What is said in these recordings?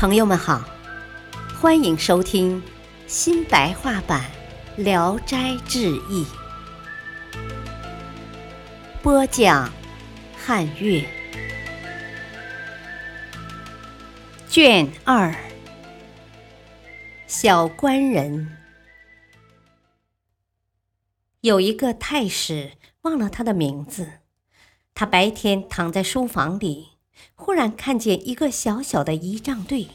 朋友们好，欢迎收听新白话版《聊斋志异》，播讲汉乐，卷二，小官人。有一个太史，忘了他的名字。他白天躺在书房里。忽然看见一个小小的仪仗队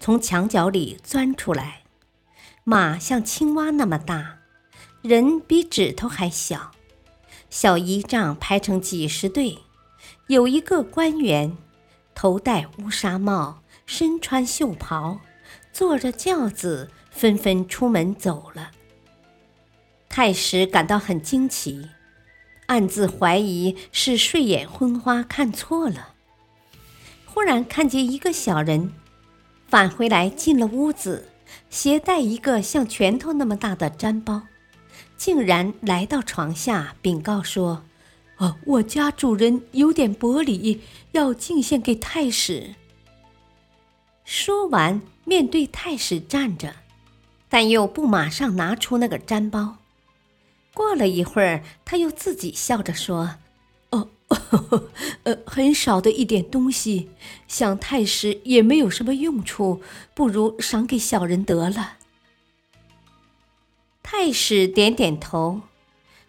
从墙角里钻出来，马像青蛙那么大，人比指头还小。小仪仗排成几十队，有一个官员，头戴乌纱帽，身穿绣袍，坐着轿子，纷纷出门走了。太史感到很惊奇，暗自怀疑是睡眼昏花看错了。忽然看见一个小人返回来，进了屋子，携带一个像拳头那么大的毡包，竟然来到床下禀告说：“哦，我家主人有点薄礼，要敬献给太史。”说完，面对太史站着，但又不马上拿出那个毡包。过了一会儿，他又自己笑着说。呃，很少的一点东西，想太师也没有什么用处，不如赏给小人得了。太史点点头，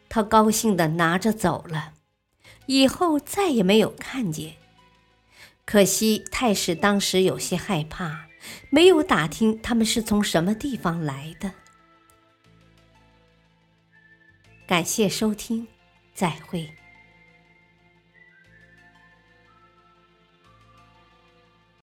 他高兴的拿着走了，以后再也没有看见。可惜太史当时有些害怕，没有打听他们是从什么地方来的。感谢收听，再会。